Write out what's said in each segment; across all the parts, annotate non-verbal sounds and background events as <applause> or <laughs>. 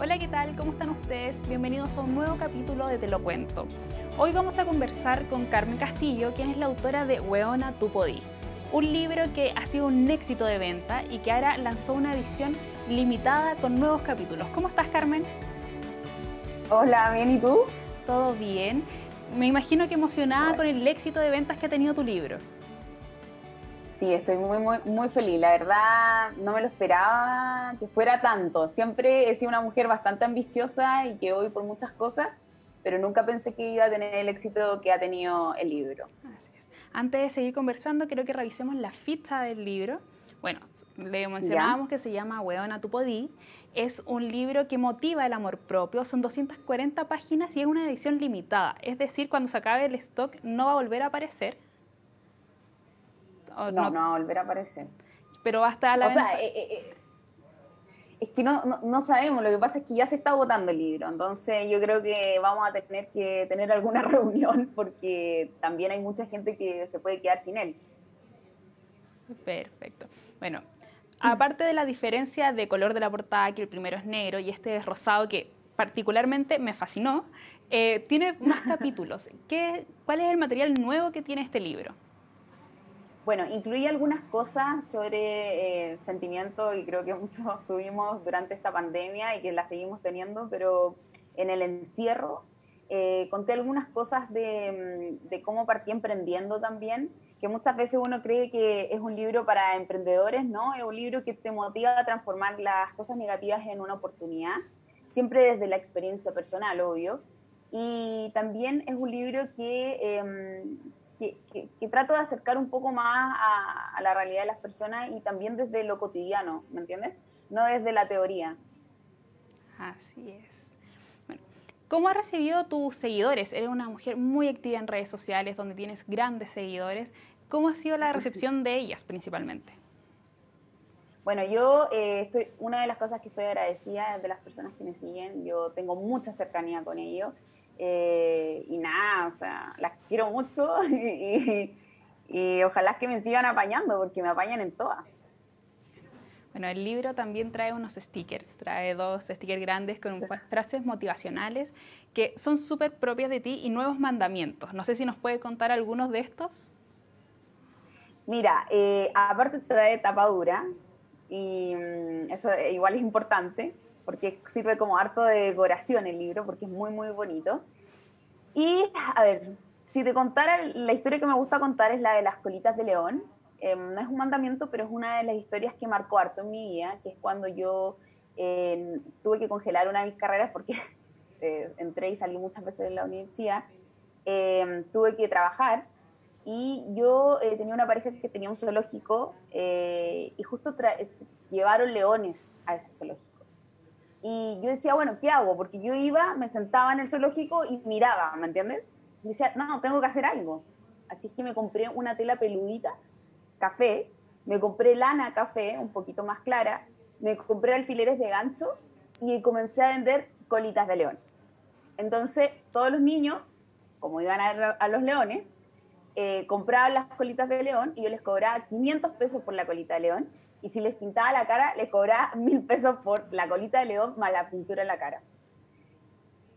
Hola, ¿qué tal? ¿Cómo están ustedes? Bienvenidos a un nuevo capítulo de Te lo cuento. Hoy vamos a conversar con Carmen Castillo, quien es la autora de Weona Tu Podí, un libro que ha sido un éxito de venta y que ahora lanzó una edición limitada con nuevos capítulos. ¿Cómo estás, Carmen? Hola, bien, ¿y tú? Todo bien. Me imagino que emocionada con el éxito de ventas que ha tenido tu libro. Sí, estoy muy, muy, muy feliz. La verdad, no me lo esperaba que fuera tanto. Siempre he sido una mujer bastante ambiciosa y que voy por muchas cosas, pero nunca pensé que iba a tener el éxito que ha tenido el libro. Así es. Antes de seguir conversando, quiero que revisemos la ficha del libro. Bueno, le mencionábamos que se llama Hueona tu podí. Es un libro que motiva el amor propio. Son 240 páginas y es una edición limitada. Es decir, cuando se acabe el stock no va a volver a aparecer no, no, va a volver a aparecer. Pero hasta la O sea, eh, eh, eh, es que no, no, sabemos, lo que pasa es que ya se está votando el libro, entonces yo creo que vamos a tener que tener alguna <laughs> reunión porque también hay mucha gente que se puede quedar sin él. Perfecto. Bueno, aparte de la diferencia de color de la portada, que el primero es negro y este es rosado, que particularmente me fascinó, tiene más <laughs> capítulos. ¿Qué, ¿Cuál es el material nuevo que tiene este libro? Bueno, incluye algunas cosas sobre eh, sentimientos y creo que <laughs> muchos tuvimos durante esta pandemia y que la seguimos teniendo, pero en el encierro eh, conté algunas cosas de, mm, de, cómo partí emprendiendo también, que muchas veces uno cree que es un libro para emprendedores, ¿no? Es un libro que te motiva a transformar las cosas negativas en una oportunidad, siempre desde la experiencia personal, obvio. Y también es un libro que, em, que, trato de acercar un poco más a, la realidad de las personas y también desde lo cotidiano, ¿me entiendes? No desde la teoría. Así es. Bueno, ¿cómo has recibido tus seguidores? Eres una mujer muy activa en redes sociales, donde tienes grandes seguidores. ¿Cómo ha sido la recepción de ellas principalmente? Bueno, yo eh, estoy, una de las cosas que estoy agradecida es de las personas que me siguen. Yo tengo mucha cercanía con ellos. Eh, y nada, o sea, las quiero mucho <laughs> y, ojalá que me sigan apañando porque me apañan en todas. Bueno, el libro también trae unos stickers, trae dos stickers grandes con frases motivacionales que son súper propias de ti y nuevos mandamientos. No sé si nos puede contar algunos de estos. Mira, eh, aparte trae tapadura y mm, eso igual es importante porque sirve como harto de decoración el libro, porque es muy, muy bonito. Y, a ver, si te contara, la historia que me gusta contar es la de las colitas de león. Em, no es un mandamiento, pero es una de las historias que marcó harto en mi vida, que es cuando yo em, tuve que congelar una de mis carreras porque <laughs> eh, entré y salí muchas veces de la universidad. Em, tuve que trabajar y yo eh, tenía una pareja que tenía un zoológico eh, y justo llevaron leones a ese zoológico. Y yo decía, bueno, ¿qué hago? Porque yo iba, me sentaba en el zoológico y miraba, ¿me entiendes? Y decía, no, tengo que hacer algo. Así es que me compré una tela peludita, café, me compré lana café, un poquito más clara, me compré alfileres de gancho y comencé a vender colitas de león. Entonces, todos los niños, como iban a, ver a los leones, eh, compraban las colitas de león y yo les cobraba 500 pesos por la colita de león y si les pintaba la cara, les cobraba <laughs> mil pesos por la colita de león más la pintura en la cara.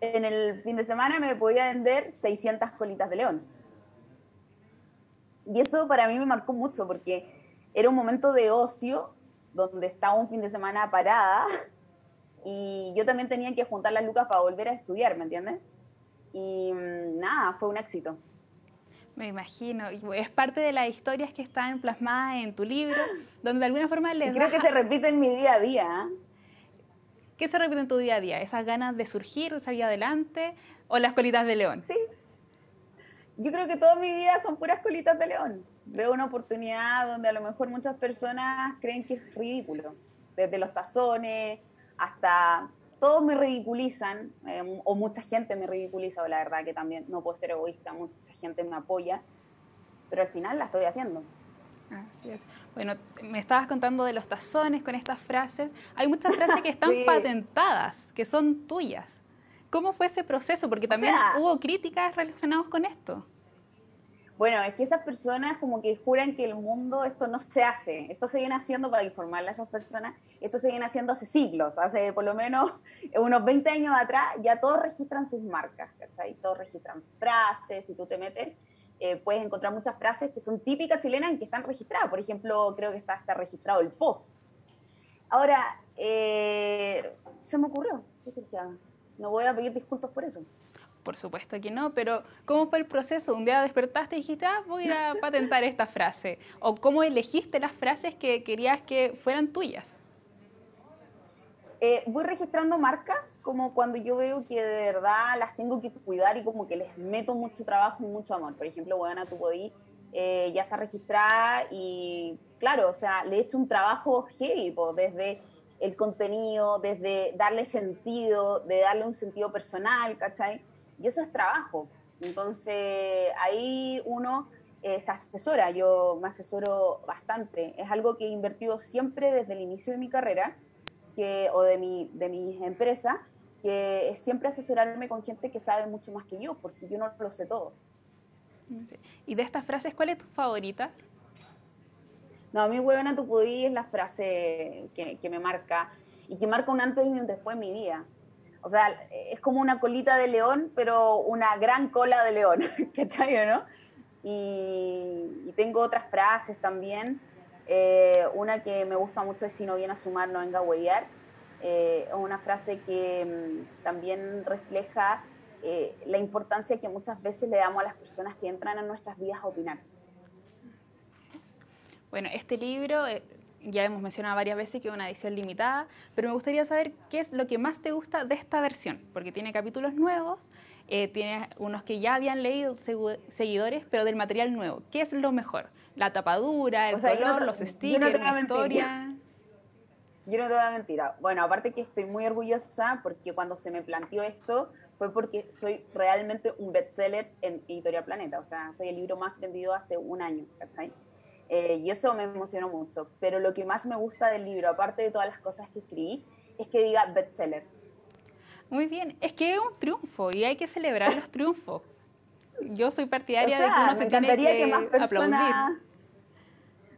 En el fin de semana me podía vender 600 colitas de león. Y eso para mí me marcó mucho porque era un momento de ocio donde estaba un fin de semana parada y yo también tenía que juntar las lucas para volver a estudiar, ¿me entiendes? Y mm, nada, fue un éxito. Me imagino. Es parte de las historias que están plasmadas en tu libro, donde de alguna forma les. creo que se repite en mi día a día. ¿Qué se repite en tu día a día? ¿Esas ganas de surgir, de salir adelante o las colitas de león? Sí. Yo creo que toda mi vida son puras colitas de león. Veo una oportunidad donde a lo mejor muchas personas creen que es ridículo. Desde los tazones hasta todos me ridiculizan, eh, o mucha gente me ridiculiza, o la verdad que también no puedo ser egoísta, mucha gente me apoya, pero al final la estoy haciendo. Así es. Bueno, me estabas contando de los tazones con estas frases. Hay muchas frases que <laughs> están patentadas, que son tuyas. ¿Cómo fue ese proceso? Porque también hubo críticas relacionadas con esto. Bueno, es que esas personas como que juran que el mundo esto no se hace. Esto se viene haciendo para informarle a esas personas. Esto se viene haciendo hace siglos, hace por lo menos <laughs> unos 20 años atrás, ya todos registran sus marcas, ¿cachai? Todos registran frases, si tú te metes, eh, puedes encontrar muchas frases que son típicas chilenas y que están registradas. Por ejemplo, creo que está, está registrado el po. Ahora, eh, se me ocurrió. No voy a pedir disculpas por eso por supuesto que no, pero ¿cómo fue el proceso? Un día despertaste y dijiste, ah, voy a <laughs> patentar esta frase. ¿O cómo elegiste las frases que querías que fueran tuyas? Eh, voy registrando marcas como cuando yo veo que de verdad las tengo que cuidar y como que les meto mucho trabajo y mucho amor. Por ejemplo, Buena Tu Body eh, ya está registrada y claro, o sea, le he hecho un trabajo heavy, desde el contenido, desde darle sentido, de darle un sentido personal, ¿cachai? Y eso es trabajo. Entonces, ahí uno eh, se asesora, yo me asesoro bastante. Es algo que he invertido siempre desde el inicio de mi carrera que, o de mi, de mi empresa, que es siempre asesorarme con gente que sabe mucho más que yo, porque yo no lo sé todo. ¿Y de estas frases, cuál es tu favorita? No, a mí, huevona, tu pudí es la frase que, que me marca y que marca un antes y un después en mi vida. O sea, es como una colita de león, pero una gran cola de león, <laughs> ¿cachai no? Y, y tengo otras frases también. Eh, una que me gusta mucho es si no viene a sumar, no venga a huellar. Eh, es una frase que mm, también refleja eh, la importancia que muchas veces le damos a las personas que entran en nuestras vidas a opinar. Bueno, este libro ya hemos mencionado varias veces que es una edición limitada, pero me gustaría saber qué es lo que más te gusta de esta versión, porque tiene capítulos nuevos, eh, tiene unos que ya habían leído seguidores, pero del material nuevo. ¿Qué es lo mejor? La tapadura, el color, los stickers, la historia. Yo no te voy a mentir. Bueno, aparte que estoy muy orgullosa porque cuando se me planteó esto fue porque soy realmente un bestseller en Editorial Planeta. O sea, soy el libro más vendido hace un año, ¿cachai? Eh, y eso me emocionó mucho. Pero lo que más me gusta del libro, aparte de todas las cosas que escribí, es que diga bestseller. Muy bien, es que es un triunfo y hay que celebrar los triunfos. Yo soy <laughs> partidaria de que uno se tiene que, más personas,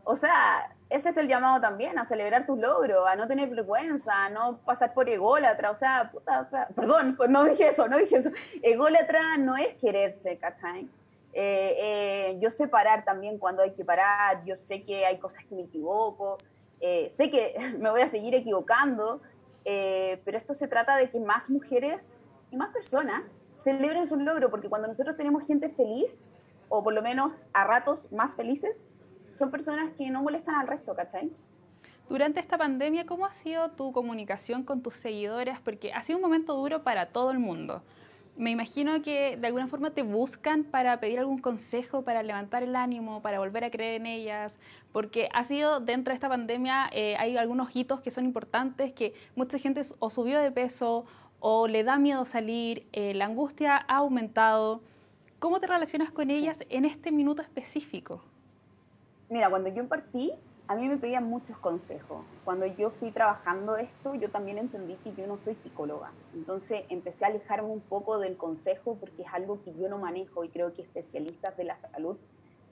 O sea, ese es el llamado también, a celebrar tus logros, a no tener vergüenza, a no pasar por ególatra, o sea, puta, o sea, perdón, <laughs> no dije eso, no dije eso. Ególatra no es quererse, ¿cachai? Eh, eh, yo sé parar también cuando hay que parar, yo sé que hay cosas que me equivoco, eh, sé que <laughs> me voy a seguir equivocando, pero esto se trata de que más mujeres y más personas celebren su logro, porque cuando nosotros tenemos gente feliz, o por lo menos a ratos más felices, son personas que no molestan al resto, ¿cachai? Durante esta pandemia, ¿cómo ha sido tu comunicación con tus seguidoras? Porque ha sido un momento duro para todo el mundo me imagino que de alguna forma te buscan para pedir algún consejo, para levantar el ánimo, para volver a creer en ellas, porque ha sido dentro de esta pandemia, eh, hay algunos hitos que son importantes, que mucha gente o subió de peso o le da miedo salir, eh, la angustia ha aumentado. ¿Cómo te relacionas con ellas en este minuto específico? Mira, cuando yo partí, a mí me pedían muchos consejos. Cuando yo fui trabajando esto, yo también entendí que yo no soy psicóloga. Entonces empecé a alejarme un poco del consejo porque es algo que yo no manejo y creo que especialistas de la salud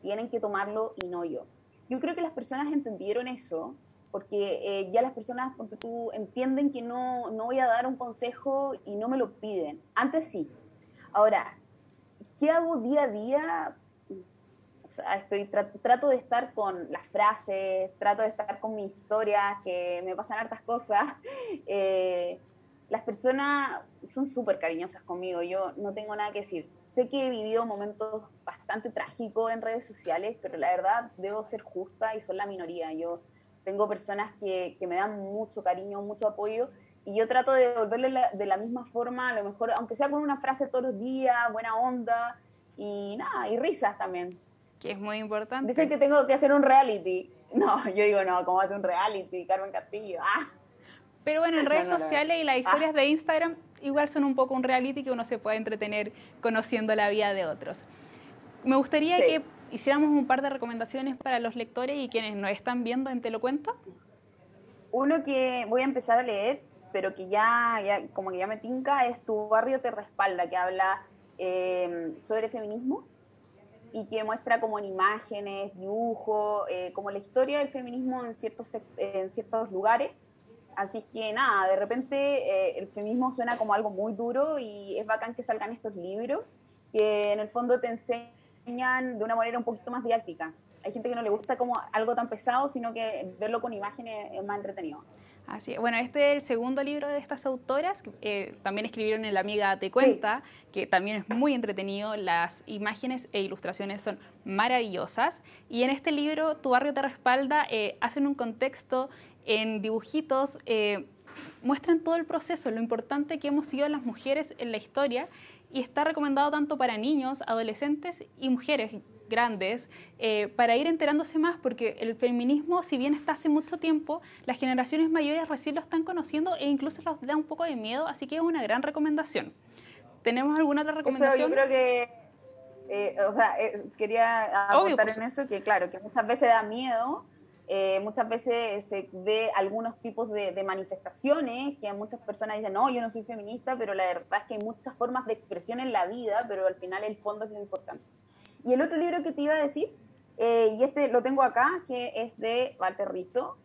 tienen que tomarlo y no yo. Yo creo que las personas entendieron eso porque eh, ya las personas, tú, entienden que no, no voy a dar un consejo y no me lo piden. Antes sí. Ahora, ¿qué hago día a día? Estoy, trato de estar con las frases, trato de estar con mi historia, que me pasan hartas cosas. <laughs> Eh, las personas son súper cariñosas conmigo, yo no tengo nada que decir. Sé que he vivido momentos bastante trágicos en redes sociales, pero la verdad debo ser justa y son la minoría. Yo tengo personas que, que me dan mucho cariño, mucho apoyo, y yo trato de devolverle de la misma forma, a lo mejor, aunque sea con una frase todos los días, buena onda, y nada, y risas también que es muy importante. Dicen que tengo que hacer un reality. <laughs> No, yo digo, no, ¿cómo hacer un reality? Carmen Castillo, ah. Pero bueno, en <laughs> redes sociales y las historias de Instagram igual son un poco un reality que uno se puede entretener conociendo la vida de otros. Me gustaría que hiciéramos un par de recomendaciones para los lectores y quienes nos están viendo en Te lo cuento. Uno que voy a empezar a leer, pero que ya, ya como que ya me tinca, es Tu barrio te respalda, que habla eh, sobre feminismo y que muestra como en imágenes, dibujos, eh, como la historia del feminismo en ciertos, en ciertos lugares. Así que nada, de repente eh, el feminismo suena como algo muy duro y es bacán que salgan estos libros que en el fondo te enseñan de una manera un poquito más didáctica. Hay gente que no le gusta como algo tan pesado, sino que verlo con imágenes es más entretenido. Así Bueno, este es el segundo libro de estas autoras. Eh, también escribieron en La Amiga Te Cuenta, que también es muy entretenido. Las imágenes e ilustraciones son maravillosas. Y en este libro, Tu barrio te respalda, eh, hacen un contexto en dibujitos, eh, muestran todo el proceso, lo importante que hemos sido las mujeres en la historia. Y está recomendado tanto para niños, adolescentes y mujeres grandes eh, para ir enterándose más, porque el feminismo, si bien está hace mucho tiempo, las generaciones mayores recién lo están conociendo e incluso los da un poco de miedo, así que es una gran recomendación. ¿Tenemos alguna otra recomendación? yo creo que, eh, o sea, eh, quería aportar pues. en eso que, claro, que muchas veces da miedo. muchas veces se ve algunos tipos de, de, manifestaciones que muchas personas dicen, no, yo no soy feminista, pero la verdad es que hay muchas formas de expresión en la vida, pero al final el fondo es lo importante. Y el otro libro que te iba a decir, eh, y este lo tengo acá, que es de Walter Rizzo,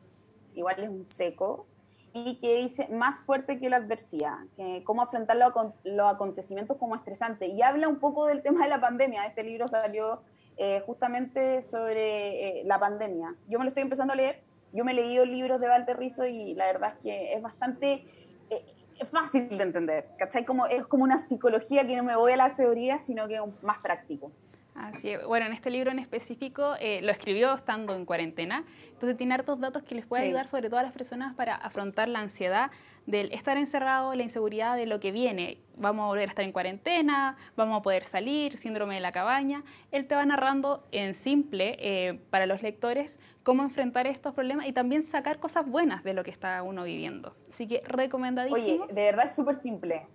igual es un seco, y que dice más fuerte que la adversidad, que cómo afrontar los acontecimientos como estresante. Y habla un poco del tema de la pandemia. Este libro salió eh, justamente sobre eh, la pandemia. Yo me lo estoy empezando a leer. Yo me he leído libros de Walter Rizzo y la verdad es que es bastante es fácil de entender. ¿Cachai? Como, es como una psicología que no me voy a la teoría, sino que es más práctico. Así Bueno, en este libro en específico eh, lo escribió estando en cuarentena, entonces tiene hartos datos que les puede ayudar sobre todo a las personas para afrontar la ansiedad del estar encerrado, la inseguridad de lo que viene. Vamos a volver a estar en cuarentena, vamos a poder salir, síndrome de la cabaña. Él te va narrando en simple eh, para los lectores cómo enfrentar estos problemas y también sacar cosas buenas de lo que está uno viviendo. Así que recomendadísimo. Oye, de verdad es súper simple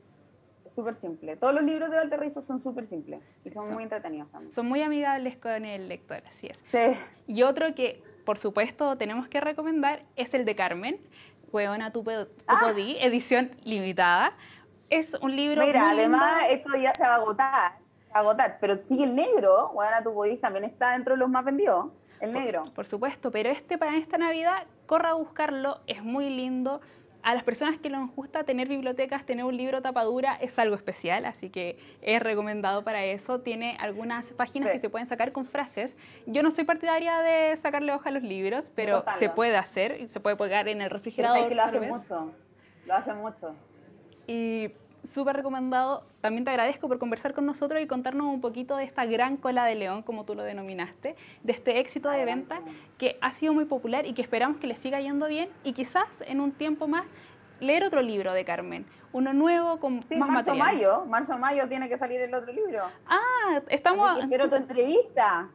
súper simple. Todos los libros de Walter Rizzo son súper simples y son, muy entretenidos también. Son muy amigables con el lector, así es. Sí. Y otro que, por supuesto, tenemos que recomendar es el de Carmen, Hueona tu, ah. edición limitada. Es un libro Mira, además esto ya se va a agotar, a agotar, pero sigue el negro, Hueona tu también está dentro de los más vendidos. El negro. Por, por, supuesto, pero este para esta Navidad, corra a buscarlo, es muy lindo a las personas que les gusta tener bibliotecas, tener un libro tapadura es algo especial, así que es recomendado para eso. Tiene algunas páginas que se pueden sacar con frases. Yo no soy partidaria de sacarle hoja a los libros, pero se puede hacer se puede pegar en el refrigerador. que lo hace mucho, lo hace mucho. Y súper recomendado. También te agradezco por conversar con nosotros y contarnos un poquito de esta gran cola de león, como tú lo denominaste, de este éxito de venta que ha sido muy popular y que esperamos que le siga yendo bien y quizás en un tiempo más leer otro libro de Carmen, uno nuevo con sí, más marzo, mayo, marzo mayo tiene que salir el otro libro. Ah, estamos. Quiero tu entrevista.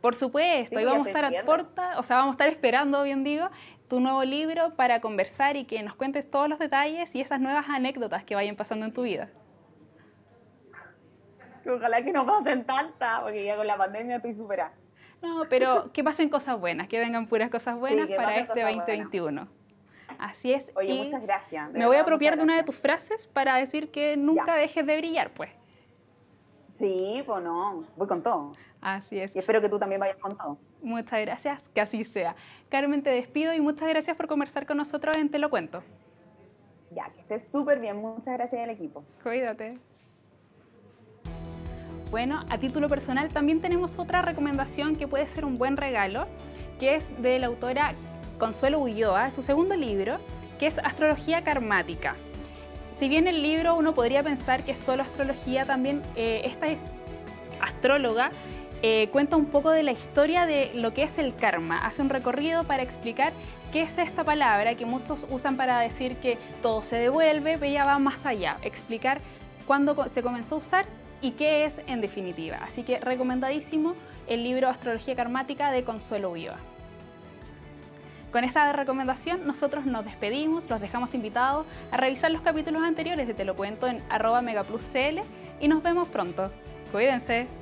Por supuesto, y vamos a estar a puerta, o sea, vamos a estar esperando, bien digo, tu nuevo libro para conversar y que nos cuentes todos los detalles y esas nuevas anécdotas que vayan pasando en tu vida. Ojalá que no pasen tantas, porque ya con la pandemia estoy superada. No, pero que pasen cosas buenas, que vengan puras cosas buenas para este 2021. Así es. Oye, muchas gracias. Me voy a apropiar de una de tus frases para decir que nunca dejes de brillar, pues. Sí, pues no, voy con todo. Así es. Y espero que tú también vayas con todo. Muchas gracias, que así sea. Carmen, te despido y muchas gracias por conversar con nosotros en Te lo cuento. Ya, que estés súper bien. Muchas gracias al equipo. Cuídate. Bueno, a título personal también tenemos otra recomendación que puede ser un buen regalo, que es de la autora Consuelo Ulloa, su segundo libro, que es Astrología Karmática. Si bien el libro uno podría pensar que es solo astrología, también eh, esta astróloga eh, cuenta un poco de la historia de lo que es el karma. Hace un recorrido para explicar qué es esta palabra que muchos usan para decir que todo se devuelve, pero ella va más allá, explicar cuándo se comenzó a usar y qué es en definitiva. Así que recomendadísimo el libro Astrología Karmática de Consuelo Viva. Con esta recomendación nosotros nos despedimos, los dejamos invitados a revisar los capítulos anteriores de Te lo cuento en arroba megapluscl y nos vemos pronto. Cuídense.